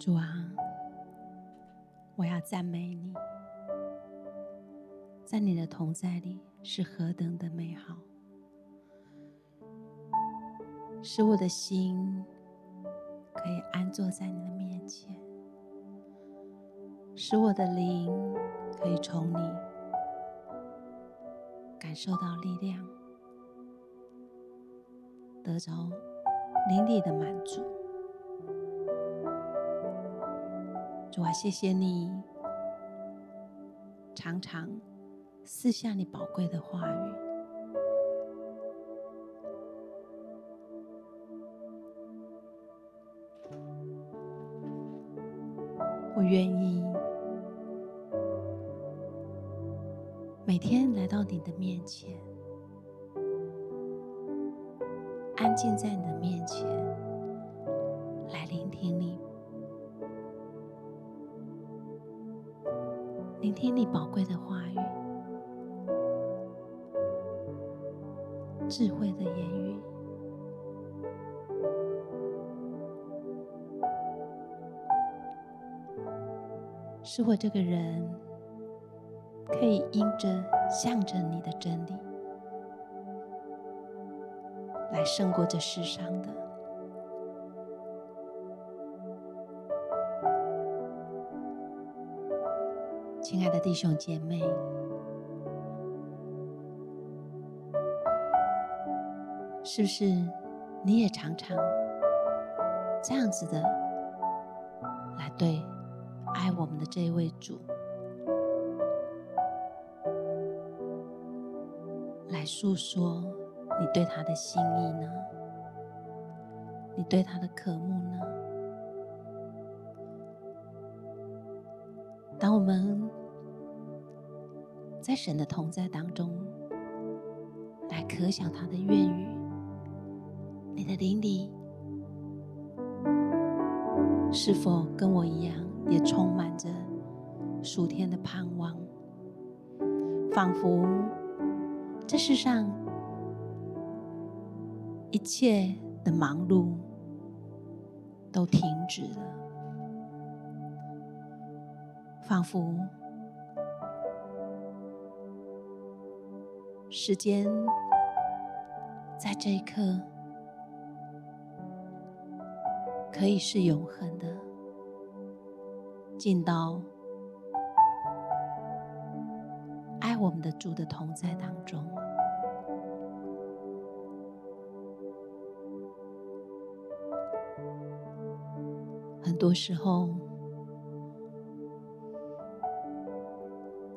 主啊，我要赞美你，在你的同在里是何等的美好，使我的心可以安坐在你的面前，使我的灵可以从你感受到力量，得着灵里的满足。主啊，谢谢你，常常赐下你宝贵的话语。我愿意每天来到你的面前，安静在你的面前，来聆听聆听你宝贵的话语，智慧的言语，使我这个人可以因着向着你的真理，来胜过这世上的。亲爱的弟兄姐妹，是不是你也常常这样子的来对爱我们的这一位主来诉说你对他的心意呢？你对他的渴慕呢？当我们神的同在当中，来可想他的愿语，你的灵里是否跟我一样，也充满着属天的盼望？仿佛这世上一切的忙碌都停止了，仿佛。时间在这一刻可以是永恒的，进到爱我们的主的同在当中。很多时候，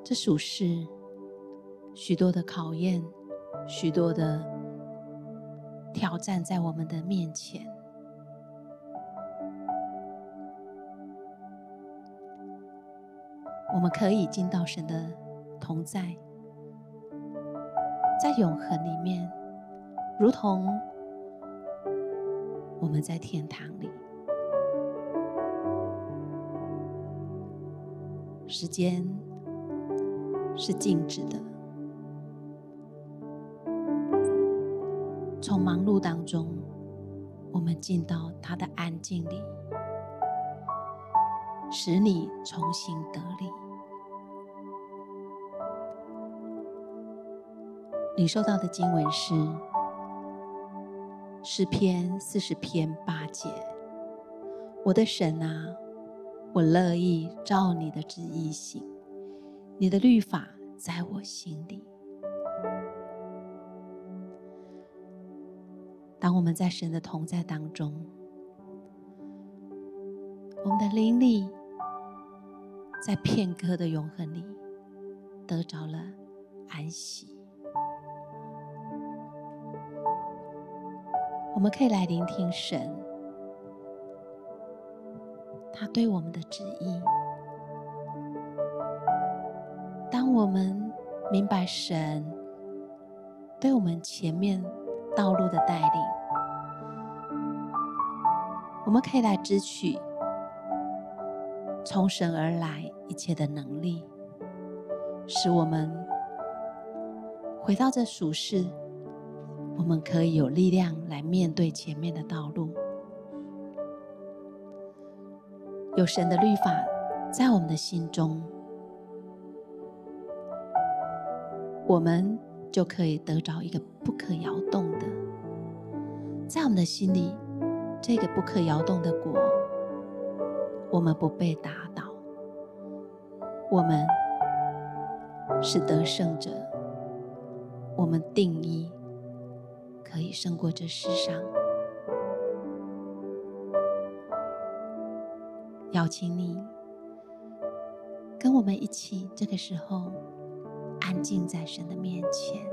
这属实。许多的考验，许多的挑战在我们的面前。我们可以进到神的同在，在永恒里面，如同我们在天堂里，时间是静止的。从忙碌当中，我们进到他的安静里，使你重新得力。你受到的经文是诗篇四十篇八节：“我的神啊，我乐意照你的旨意行，你的律法在我心里。”我们在神的同在当中，我们的灵里在片刻的永恒里得着了安息。我们可以来聆听神，他对我们的旨意。当我们明白神对我们前面道路的带领，我们可以来支取从神而来一切的能力，使我们回到这俗世，我们可以有力量来面对前面的道路。有神的律法在我们的心中，我们就可以得着一个不可摇动的，在我们的心里，这个不可摇动的国，我们不被打倒，我们是得胜者，我们定义可以胜过这世上。邀请你跟我们一起，这个时候安静在神的面前，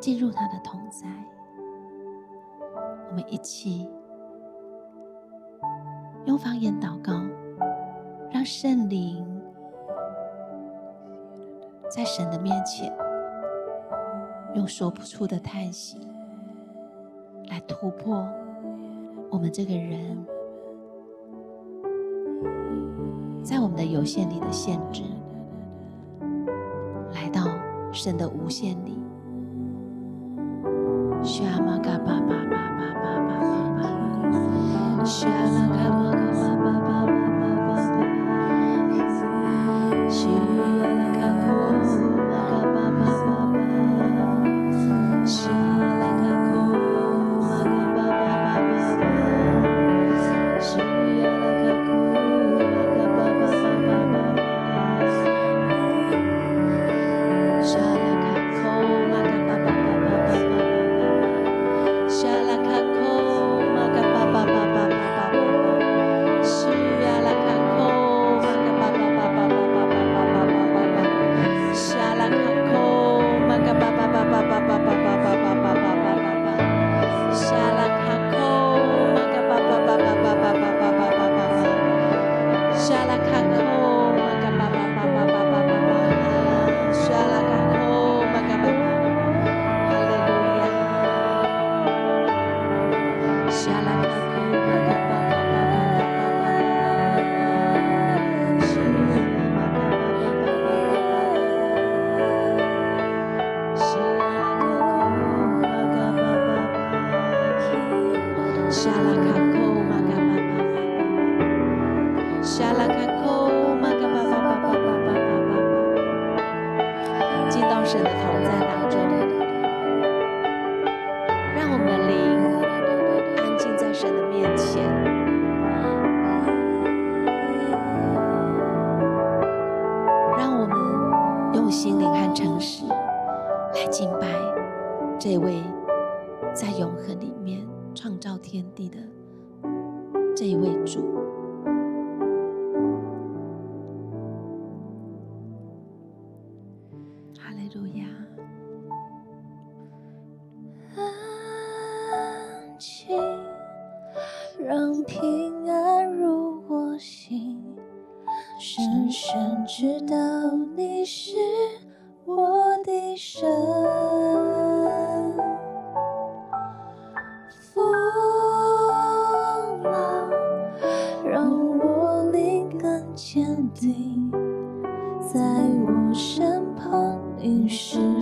进入他的同在。我们一起用方言祷告，让圣灵在神的面前用说不出的叹息来突破我们这个人。在我们的有限里的限制，来到神的无限里。你是我的神风浪让我灵感坚定在我身旁淋湿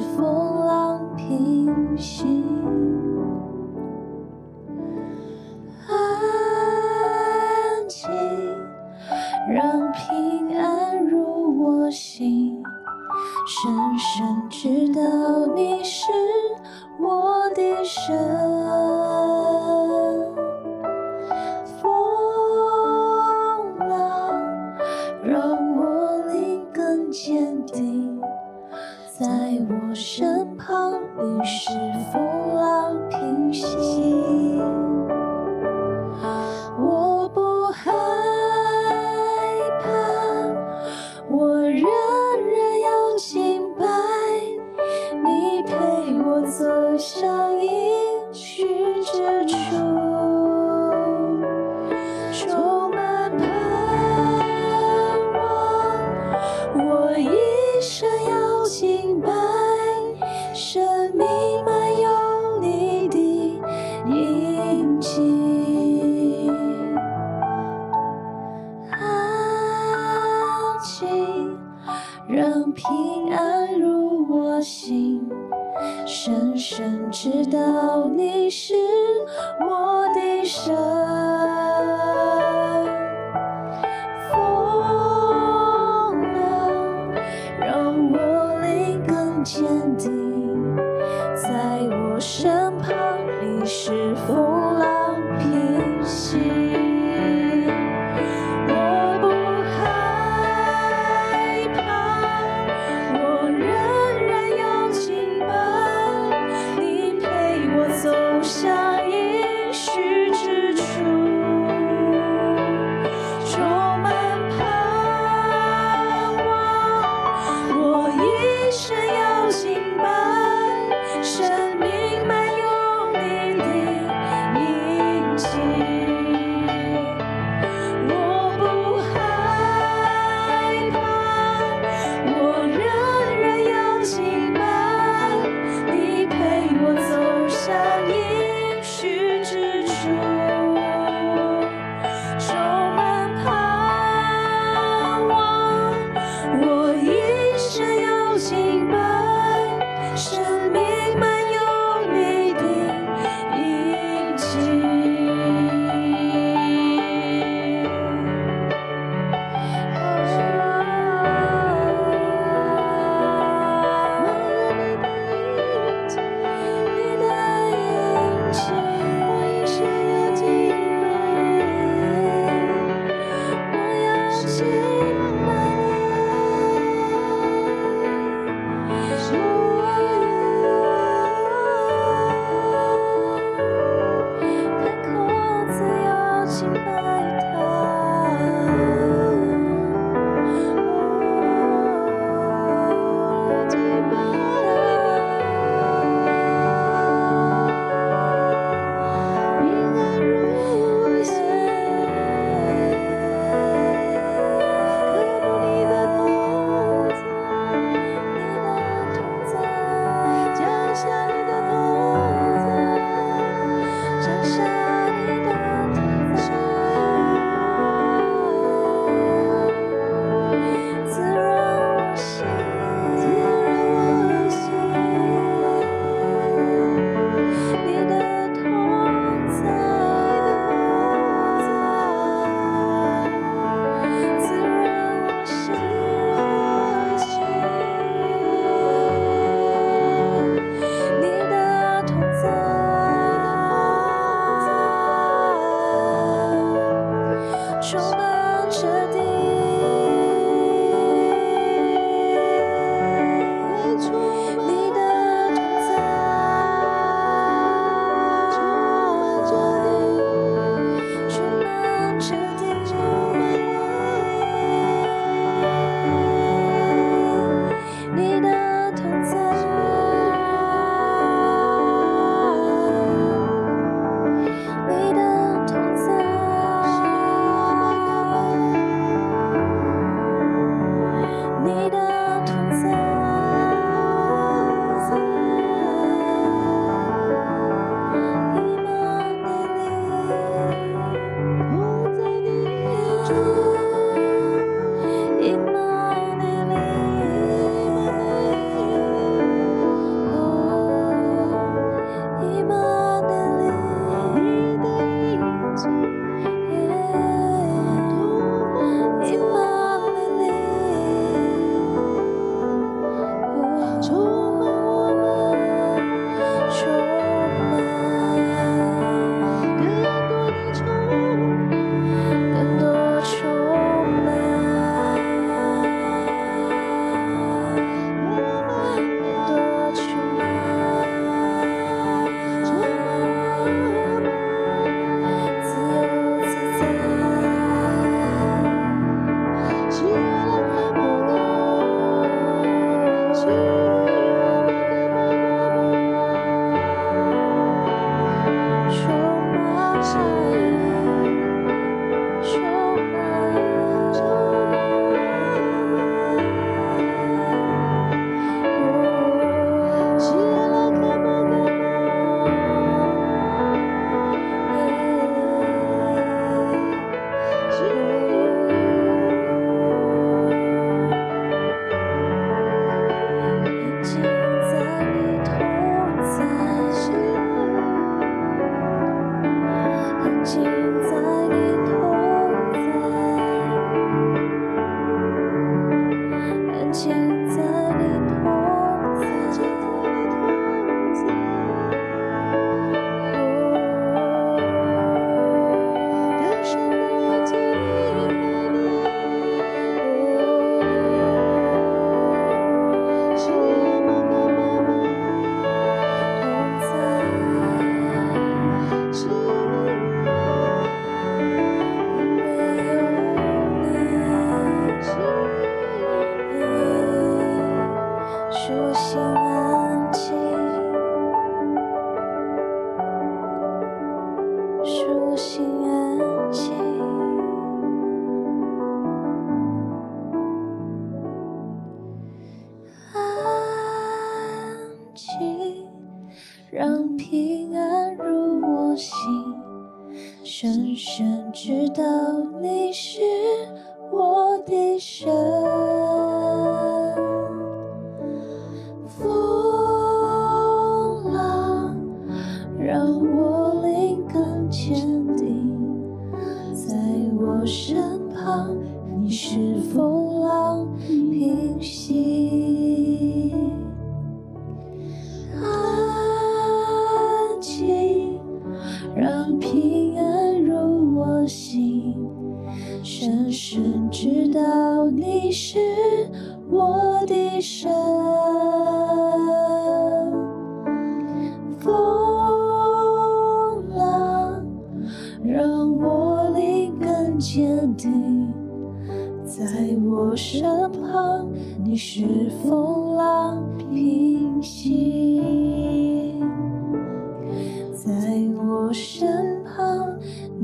都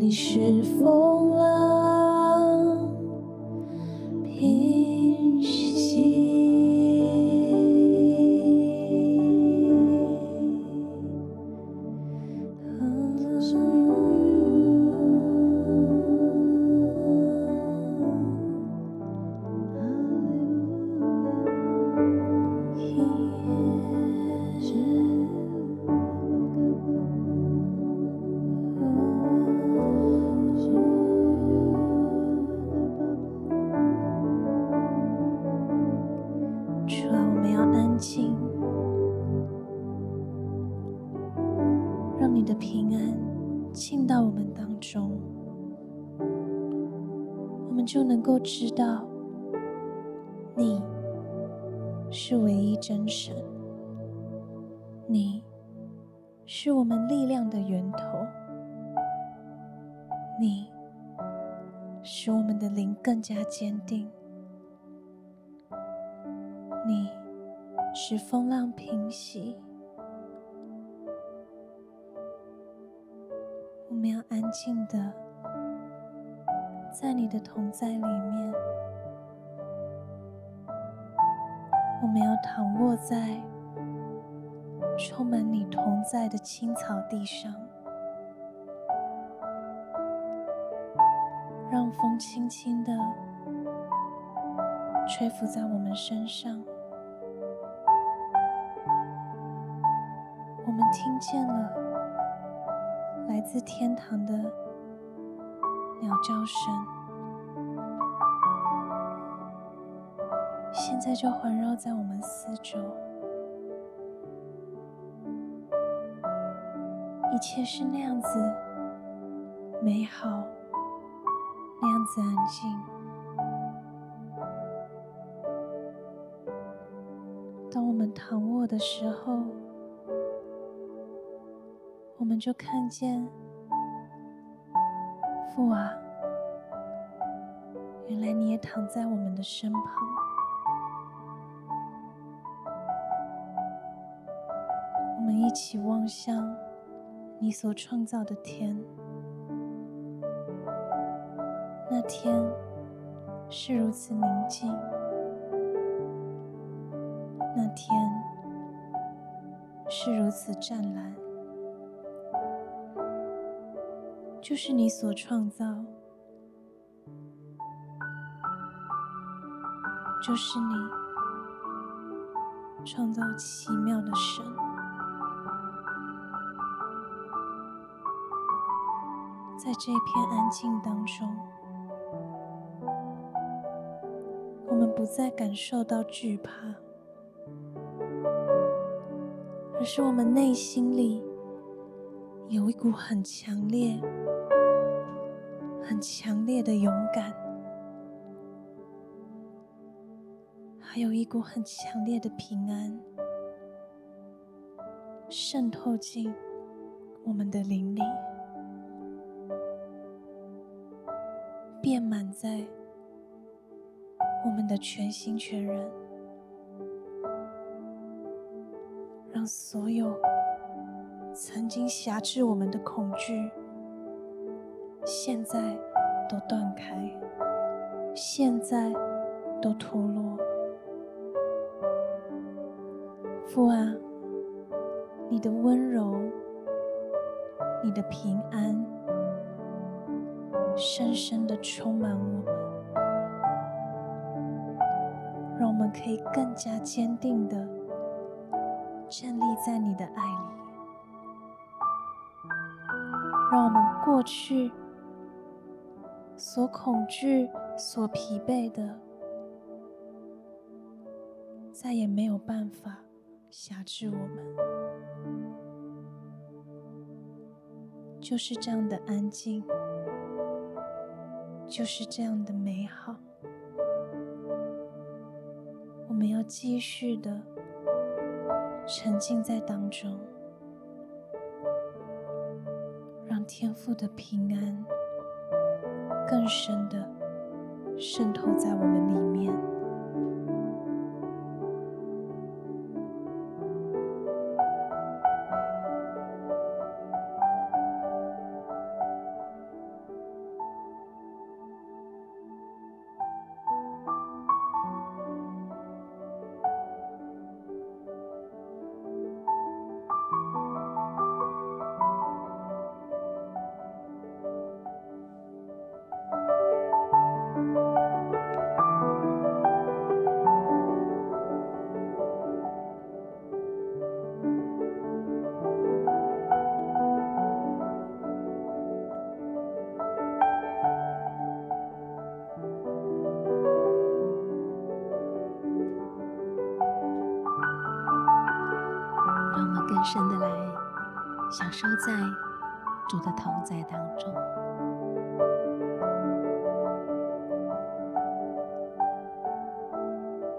你是疯了。坚定，你使风浪平息。我们要安静的。在你的同在里面，我们要躺卧在充满你同在的青草地上，让风轻轻的吹拂在我们身上，我们听见了来自天堂的。鸟叫声，现在就环绕在我们四周，一切是那样子美好，那样子安静。躺卧的时候，我们就看见。父啊，原来你也躺在我们的身旁。我们一起望向你所创造的天，那天是如此宁静，那天是如此湛蓝。就是你所创造，就是你创造奇妙的神。在这片安静当中，我们不再感受到惧怕，是我们内心里有一股很强烈、很强烈的勇敢，还有一股很强烈的平安，渗透进我们的灵里。遍满在我们的全心全人，让所有曾经辖制我们的恐惧，现在都断开，现在都脱落。父啊，你的温柔，你的平安。深深的充满我们，让我们可以更加坚定的在你的爱里，让我们过去所恐惧、所疲惫的，再也没有办法辖制我们，就是这样的安静。就是这样的美好，我们要继续的沉浸在当中，让天赋的平安更深的渗透在我们里面。收在主的同在当中，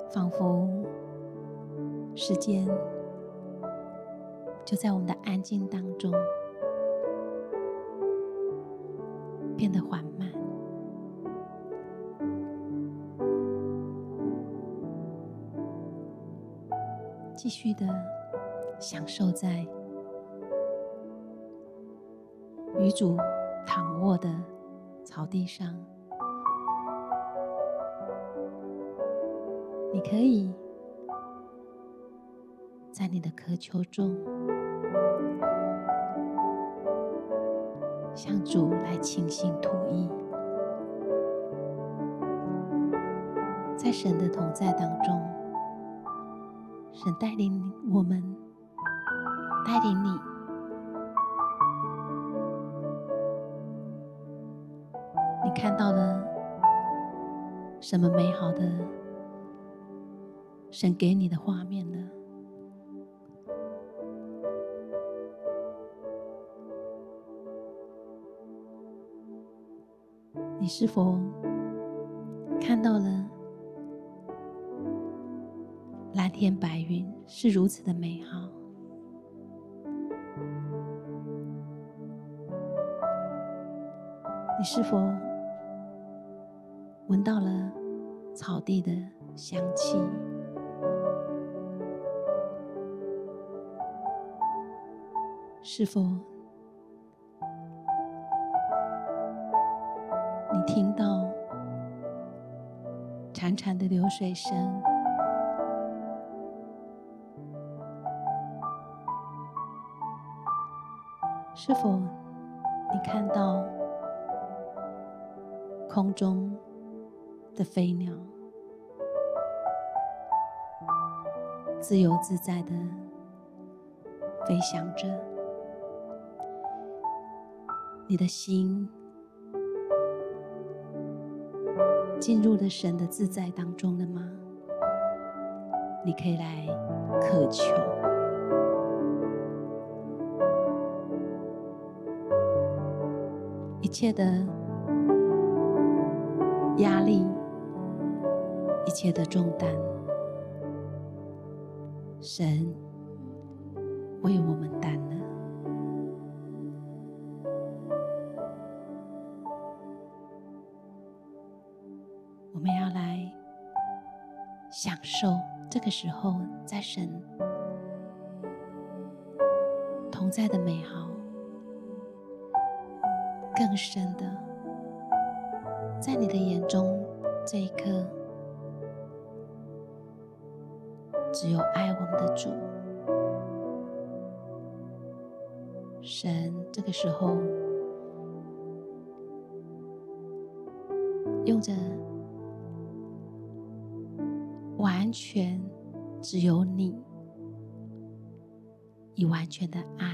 仿佛时间就在我们的安静当中变得缓慢，继续的。享受在与主躺卧的草地上，你可以在你的渴求中向主来倾心吐意，在神的同在当中，神带领我们。带领你，看到了什么美好的神给你的画面呢？你是否看到了蓝天白云是如此的美好？你是否闻到了草地的香气？是否你听到潺潺的流水声？是否你看到？空中的飞鸟，自由自在的飞翔着，你的心进入了神的自在当中了吗？你可以来渴求，一切的压力，切的重担，神为我们担了。我们要来享受这个时候在神同在的美好，更深的，在你的眼中这一刻，只有爱我们的主。神这个时候用着。完全只有你，以完全的爱，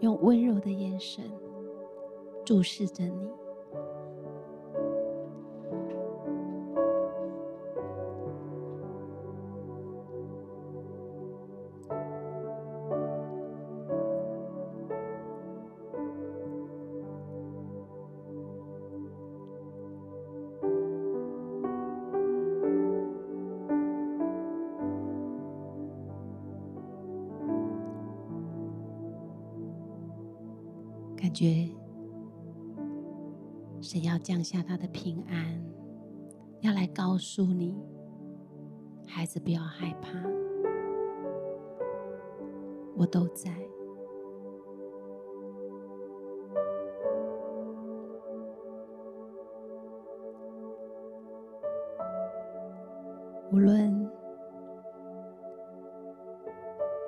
用温柔的眼神注视着你。降下他的平安，要来告诉你，孩子不要害怕，我都在。无论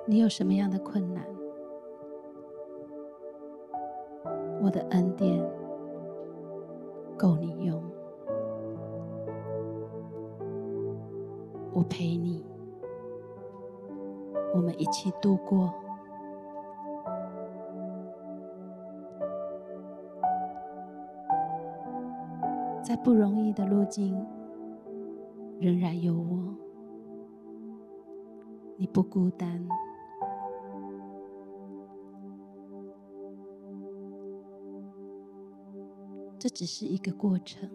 你有什么样的困难。我的恩典够你用，我陪你，我们一起度过，在不容易的路径，仍然有我，你不孤单。这只是一个过程。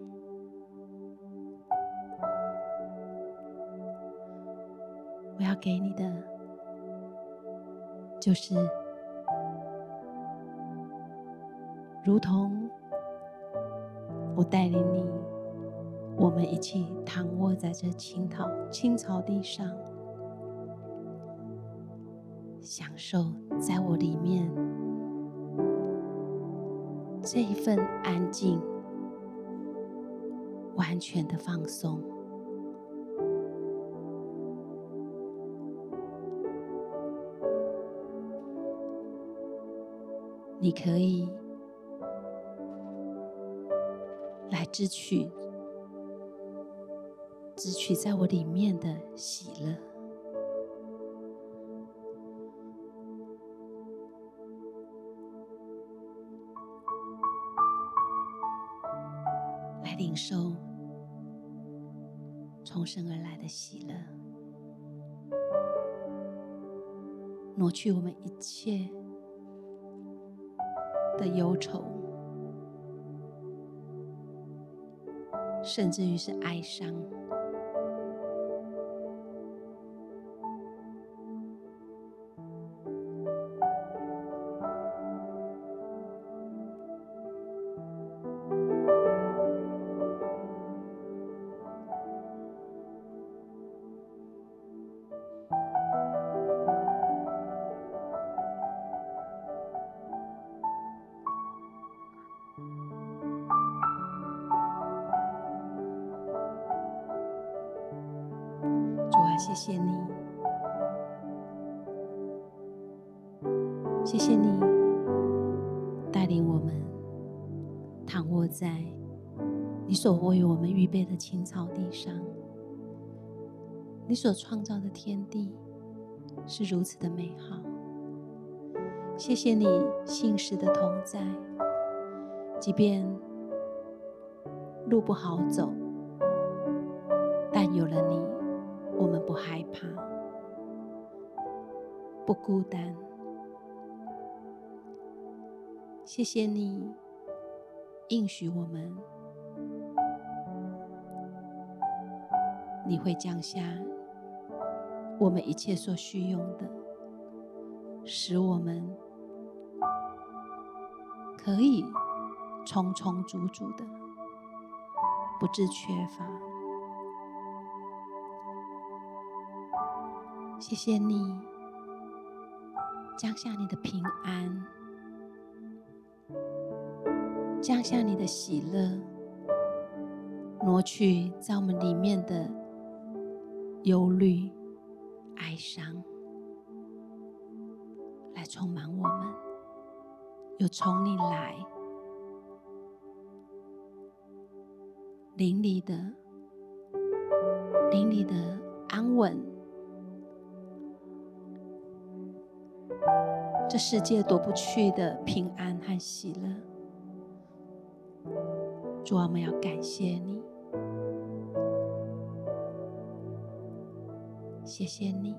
我要给你的，就是如同我带领你，我们一起躺卧在这青草青草地上，享受在我里面。这一份安静，完全的放松，你可以来支取，支取在我里面的喜乐。抹去我们一切的忧愁，甚至于是哀伤。谢谢你，谢谢你带领我们躺卧在你所为我们预备的青草地上。你所创造的天地是如此的美好，谢谢你信实的同在，即便路不好走，但有了你，我们不害怕，不孤单。谢谢你应许我们，你会降下我们一切所需用的，使我们可以充充足足的，不致缺乏。谢谢你降下你的平安。降下你的喜乐，挪去在我们里面的忧虑、哀伤，来充满我们，有从你来灵里的灵里的安稳，这世界夺不去的平安和喜乐。主啊，我们要感谢你，谢谢你。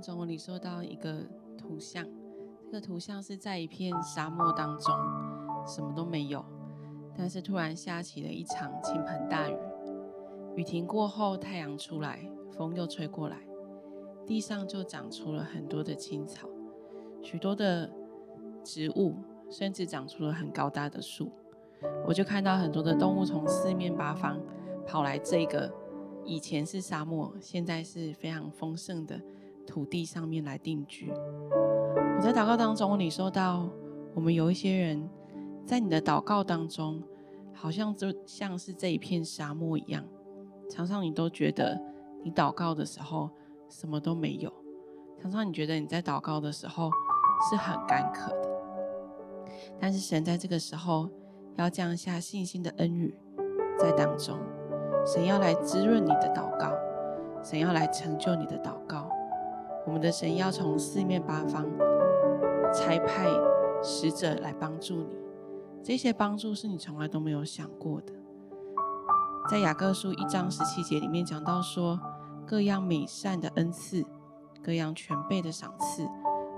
中，我领受到一个图像，这个图像是在一片沙漠当中，什么都没有，但是突然下起了一场倾盆大雨。雨停过后，太阳出来，风又吹过来，地上就长出了很多的青草，许多的植物，甚至长出了很高大的树。我就看到很多的动物从四面八方跑来这个以前是沙漠，现在是非常丰盛的。土地上面来定居。我在祷告当中，你说到我们有一些人在你的祷告当中，好像就像是这一片沙漠一样，常常你都觉得你祷告的时候什么都没有，常常你觉得你在祷告的时候是很干渴的。但是神在这个时候要降下信心的恩雨在当中，神要来滋润你的祷告，神要来成就你的祷告。我们的神要从四面八方差派使者来帮助你，这些帮助是你从来都没有想过的。在雅各书一章十七节里面讲到说，各样美善的恩赐，各样全备的赏赐，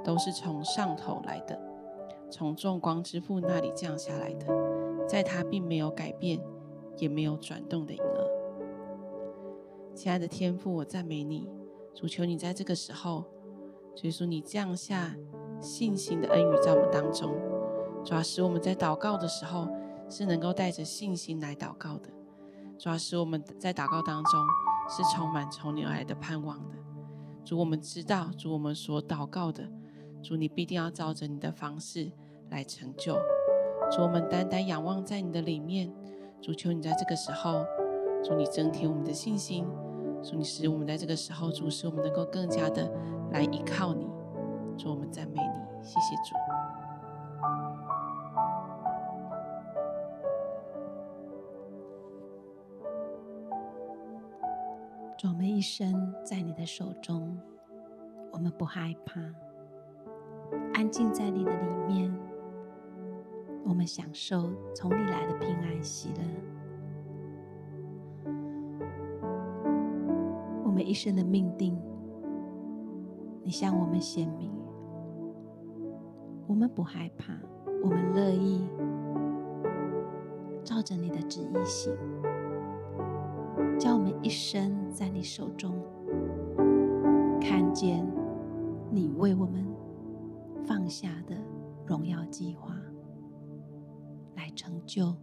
都是从上头来的，从众光之父那里降下来的，在他并没有改变，也没有转动的影儿。亲爱的天父，我赞美你。主求你在这个时候，主耶稣你降下信心的恩雨在我们当中，主要使我们在祷告的时候是能够带着信心来祷告的，主要使我们在祷告当中是充满从你而来的盼望的。主，我们知道，主我们所祷告的，主你必定要照着你的方式来成就。主，我们单单仰望在你的里面，主求你在这个时候，主你增添我们的信心。主，你使我们在这个时候，主使我们能够更加的来依靠你。主，我们赞美你，谢谢主。主，我们一生在你的手中，我们不害怕，安静在你的里面，我们享受从你来的平安喜乐。一生的命定，你向我们显明，我们不害怕，我们乐意照着你的旨意行，叫我们一生在你手中，看见你为我们放下的荣耀计划，来成就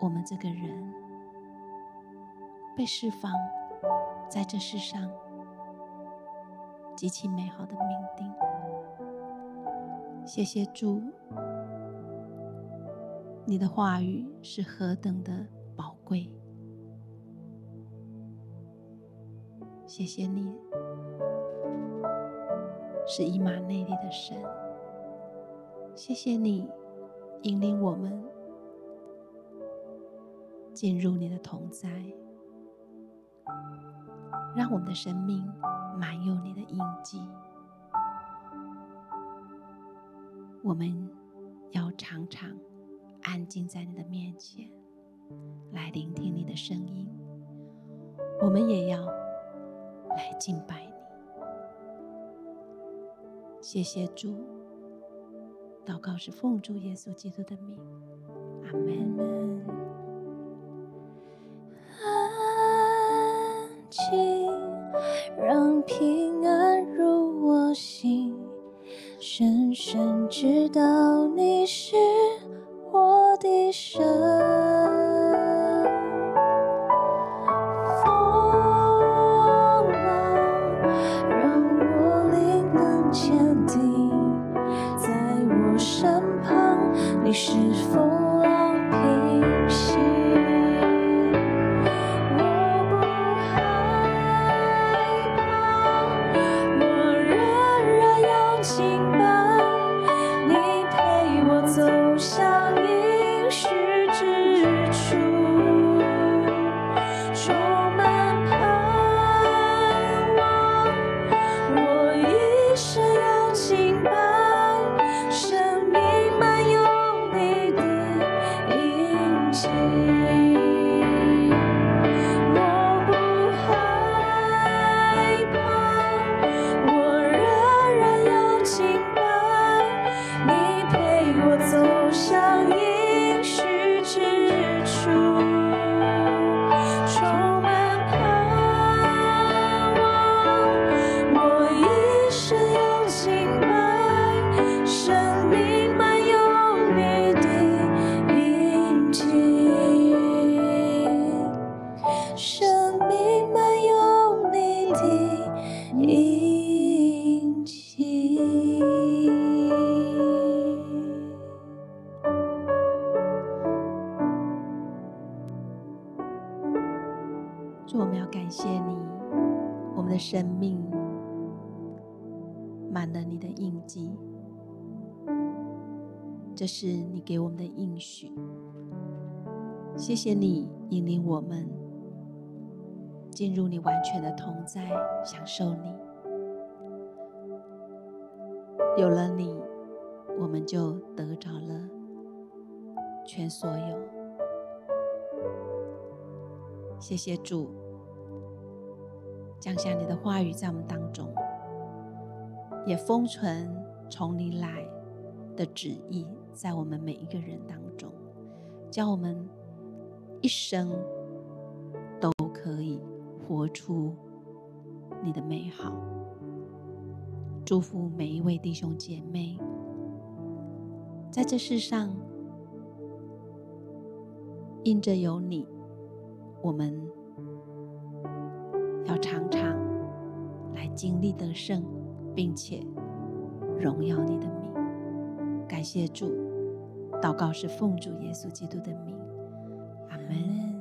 我们这个人被释放。在这世上，极其美好的命定。谢谢主，你的话语是何等的宝贵。谢谢你，是以马内利的神。谢谢你引领我们进入你的同在。让我们的生命满有你的印记。我们要常常安静在你的面前，来聆听你的声音。我们也要来敬拜你。谢谢主，祷告是奉主耶稣基督的名，阿门。知道谢你引领我们进入你完全的同在，享受你。有了你，我们就得着了全所有。谢谢主。降下你的话语在我们当中，也封存从你来的旨意在我们每一个人当中，叫我们一生都可以活出你的美好。祝福每一位弟兄姐妹，在这世上，因着有你，我们。要常常来经历得胜，并且荣耀你的名。感谢主，祷告是奉主耶稣基督的名，阿门。